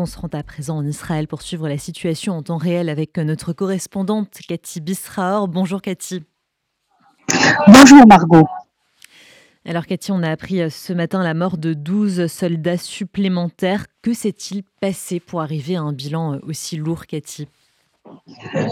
On se rend à présent en Israël pour suivre la situation en temps réel avec notre correspondante Cathy Bisraor. Bonjour Cathy. Bonjour Margot. Alors Cathy, on a appris euh, ce matin la mort de 12 soldats supplémentaires. Que s'est-il passé pour arriver à un bilan euh, aussi lourd, Cathy?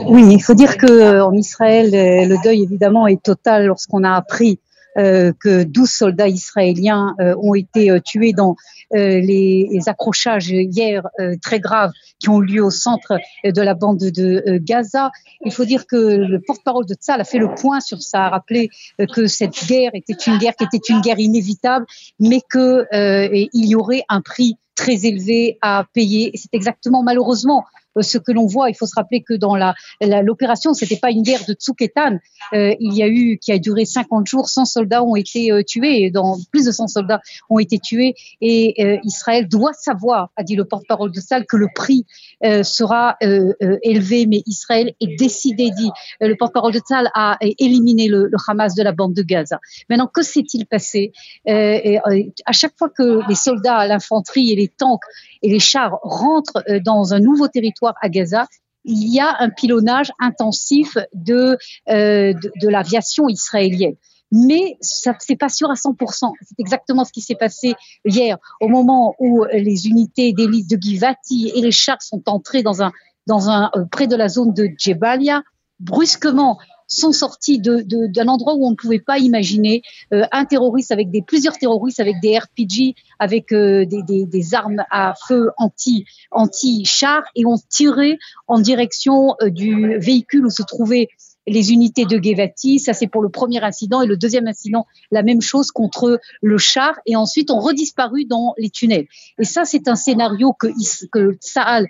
Oui, il faut dire qu'en euh, Israël, le deuil évidemment est total lorsqu'on a appris que 12 soldats israéliens euh, ont été euh, tués dans les, accrochages hier très graves qui ont eu lieu au centre de la bande de Gaza. Il faut dire que le porte-parole de Tzal a fait le point sur ça, a rappelé que cette guerre était une guerre qui était une guerre inévitable, mais qu'il y aurait un prix très élevé à payer. C'est exactement malheureusement euh, ce que l'on voit. Il faut se rappeler que dans la, l'opération, c'était pas une guerre de Tsuketan. Euh, il y a eu, qui a duré 50 jours, 100 soldats ont été euh, tués, plus de 100 soldats ont été tués. Et euh, Israël doit savoir, a dit le porte-parole de Sal, que le prix sera élevé, mais Israël est décidé, dit le porte-parole de Sal, à éliminer le, Hamas de la bande de Gaza. Maintenant, que s'est-il passé? À chaque fois que les soldats, l'infanterie et les tanks et les chars rentrent dans un nouveau territoire à Gaza, il y a un pilonnage intensif de, euh, de, l'aviation israélienne mais ça c'est pas sûr à 100%. C'est exactement ce qui s'est passé hier, au moment où les unités d'élite de Givati et les chars sont entrés dans un, dans un, euh, près de la zone de Jebalia. Brusquement, sont sortis d'un de, endroit où on ne pouvait pas imaginer euh, un terroriste avec des plusieurs terroristes avec des RPG, avec euh, des, des, des, armes à feu anti anti char et ont tiré en direction euh, du véhicule où se trouvaient les unités de Gevati. Ça, c'est pour le premier incident. Et le deuxième incident, la même chose contre le char. Et ensuite, ont redisparu dans les tunnels. Et ça, c'est un scénario que, que Saal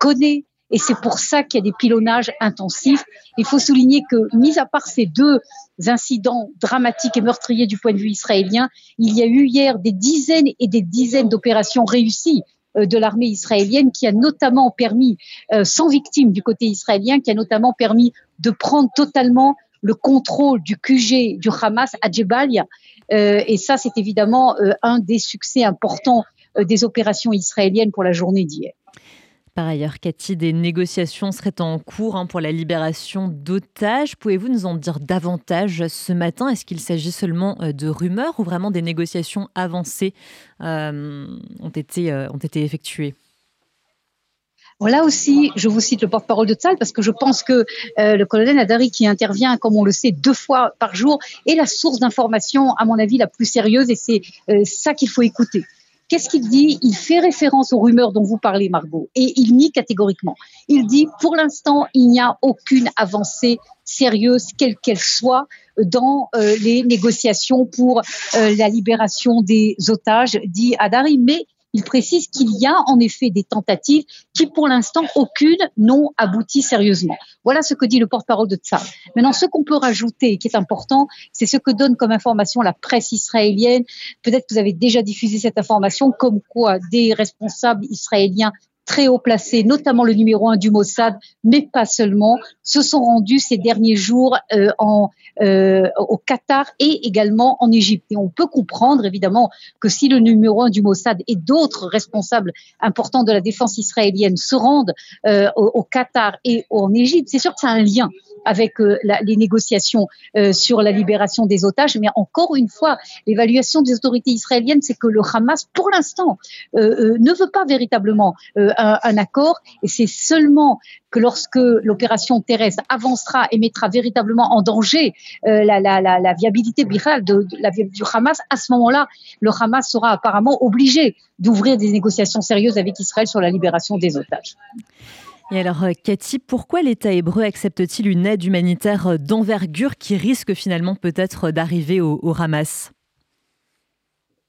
connaît et c'est pour ça qu'il y a des pilonnages intensifs. Il faut souligner que, mis à part ces deux incidents dramatiques et meurtriers du point de vue israélien, il y a eu hier des dizaines et des dizaines d'opérations réussies euh, de l'armée israélienne qui a notamment permis, euh, sans victime du côté israélien, qui a notamment permis de prendre totalement le contrôle du QG du Hamas à Jebalia. Euh, et ça, c'est évidemment un des succès importants des opérations israéliennes pour la journée d'hier. Par ailleurs, Cathy, des négociations seraient en cours hein, pour la libération d'otages. Pouvez-vous nous en dire davantage ce matin? Est-ce qu'il s'agit seulement euh, de rumeurs ou vraiment des négociations avancées euh, ont, été, euh, ont été effectuées? Là aussi, je vous cite le porte-parole de Tzal parce que je pense que le colonel Adari, qui intervient, comme on le sait, deux fois par jour, est la source d'information, à mon avis, la plus sérieuse et c'est ça qu'il faut écouter. Qu'est-ce qu'il dit? Il fait référence aux rumeurs dont vous parlez, Margot, et il nie catégoriquement. Il dit, pour l'instant, il n'y a aucune avancée sérieuse, quelle qu'elle soit, dans euh, les négociations pour euh, la libération des otages, dit Adari. Mais il précise qu'il y a en effet des tentatives qui, pour l'instant, aucune n'ont abouti sérieusement. Voilà ce que dit le porte-parole de Tsar. Maintenant, ce qu'on peut rajouter, qui est important, c'est ce que donne comme information la presse israélienne. Peut-être que vous avez déjà diffusé cette information, comme quoi des responsables israéliens très haut placés, notamment le numéro un du Mossad, mais pas seulement, se sont rendus ces derniers jours euh, euh, au Qatar et également en Égypte. Et on peut comprendre évidemment que si le numéro un du Mossad et d'autres responsables importants de la défense israélienne se rendent euh, au, au, Qatar et en Égypte, c'est sûr que c'est un lien avec euh, les négociations euh, sur la libération des otages. Mais encore une fois, l'évaluation des autorités israéliennes, c'est que le Hamas, pour l'instant, euh, ne veut pas véritablement un, accord. Et c'est seulement que lorsque l'opération terrestre avancera et mettra véritablement en danger la, viabilité du Hamas, à ce moment-là, le Hamas sera apparemment obligé d'ouvrir des négociations sérieuses avec Israël sur la libération des otages. Et alors, euh, Cathy, pourquoi l'État hébreu accepte-t-il une aide humanitaire euh, d'envergure qui risque finalement peut-être d'arriver au, Hamas?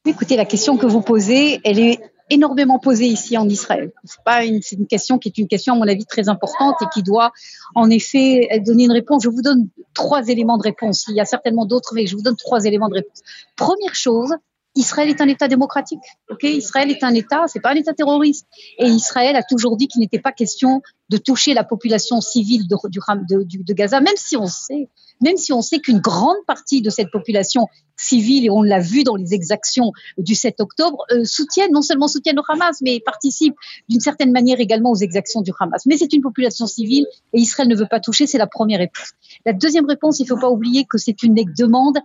Écoutez, la question que vous posez, elle est énormément posée ici en Israël. C'est pas une question qui est une question à mon avis très importante et qui doit en effet donner une réponse. Je vous donne trois éléments de réponse. Il y a certainement d'autres, mais je vous donne trois éléments de réponse. Première chose, Israël est un État démocratique. Ok, Israël est un État, c'est pas un État terroriste. Et Israël a toujours dit qu'il n'était pas question de toucher la population civile de, de, Gaza, même si on sait même si on sait qu'une grande partie de cette population civile, et on l'a vu dans les exactions du 7 octobre, euh, soutiennent, non seulement soutiennent le Hamas, mais participent d'une certaine manière également aux exactions du Hamas. Mais c'est une population civile et Israël ne veut pas toucher, c'est la première réponse. La deuxième réponse, il ne faut pas oublier que c'est une demande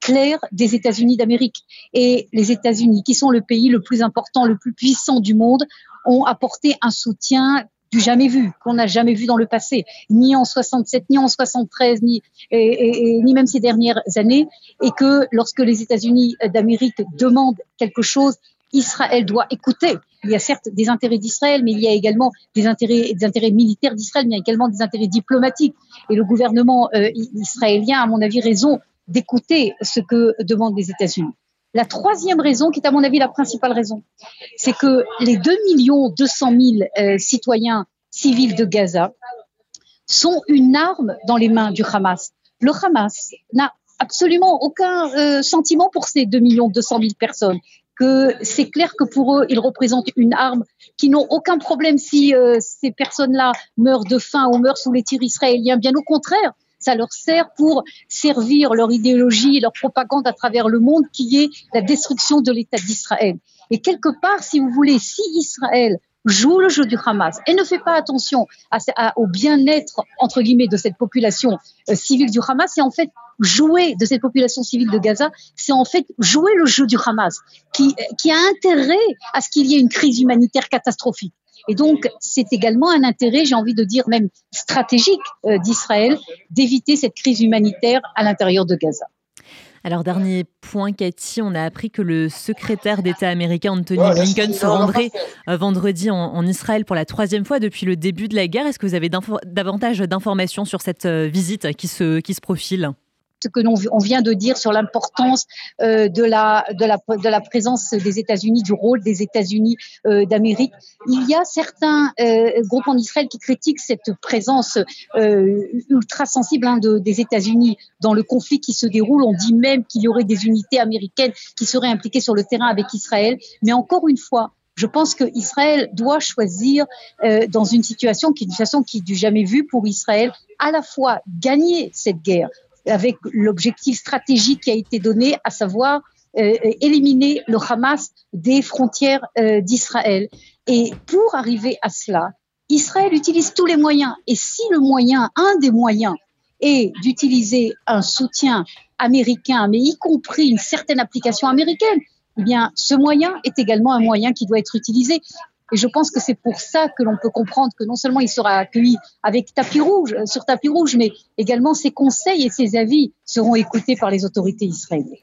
claire des États-Unis d'Amérique. Et les États-Unis, qui sont le pays le plus important, le plus puissant du monde, ont apporté un soutien du jamais vu, qu'on n'a jamais vu dans le passé, ni en 67, ni en 73, ni, et, ni même ces dernières années, et que lorsque les États-Unis d'Amérique demandent quelque chose, Israël doit écouter. Il y a certes des intérêts d'Israël, mais il y a également des intérêts, des intérêts militaires d'Israël, mais il y a également des intérêts diplomatiques. Et le gouvernement euh, israélien, à mon avis, raison d'écouter ce que demandent les États-Unis. La troisième raison, qui est à mon avis la principale raison, c'est que les 2 millions 200 000 citoyens civils de Gaza sont une arme dans les mains du Hamas. Le Hamas n'a absolument aucun euh, sentiment pour ces 2 millions 200 000 personnes que c'est clair que pour eux, ils représentent une arme qui n'ont aucun problème si euh, ces personnes-là meurent de faim ou meurent sous les tirs israéliens. Bien au contraire, ça leur sert pour servir leur idéologie et leur propagande à travers le monde, qui est la destruction de l'État d'Israël. Et quelque part, si vous voulez, si Israël joue le jeu du Hamas et ne fait pas attention au bien-être entre guillemets de cette population euh, civile du Hamas, c'est en fait jouer de cette population civile de Gaza, c'est en fait jouer le jeu du Hamas, qui, qui a intérêt à ce qu'il y ait une crise humanitaire catastrophique. Et donc, c'est également un intérêt, j'ai envie de dire même stratégique euh, d'Israël, d'éviter cette crise humanitaire à l'intérieur de Gaza. Alors, dernier point, Cathy, on a appris que le secrétaire d'État américain Anthony Blinken se rendrait euh, vendredi en, Israël pour la troisième fois depuis le début de la guerre. Est-ce que vous avez davantage d'informations sur cette euh, visite qui se, profile? Que l'on on vient de dire sur l'importance euh, de, la, de, la, de la présence des États-Unis, du rôle des États-Unis euh, d'Amérique. Il y a certains euh, groupes en Israël qui critiquent cette présence euh, ultra sensible hein, de, des États-Unis dans le conflit qui se déroule. On dit même qu'il y aurait des unités américaines qui seraient impliquées sur le terrain avec Israël. Mais encore une fois, je pense que Israël doit choisir euh, dans une situation qui est une situation qui est jamais vu pour Israël, à la fois gagner cette guerre, avec l'objectif stratégique qui a été donné, à savoir euh, éliminer le Hamas des frontières euh, d'Israël. Et pour arriver à cela, Israël utilise tous les moyens. Et si le moyen, un des moyens, est d'utiliser un soutien américain, mais y compris une certaine application américaine, eh bien, ce moyen est également un moyen qui doit être utilisé. Et je pense que c'est pour ça que l'on peut comprendre que non seulement il sera accueilli avec tapis rouge, euh, sur tapis rouge, mais également ses conseils et ses avis seront écoutés par les autorités israéliennes.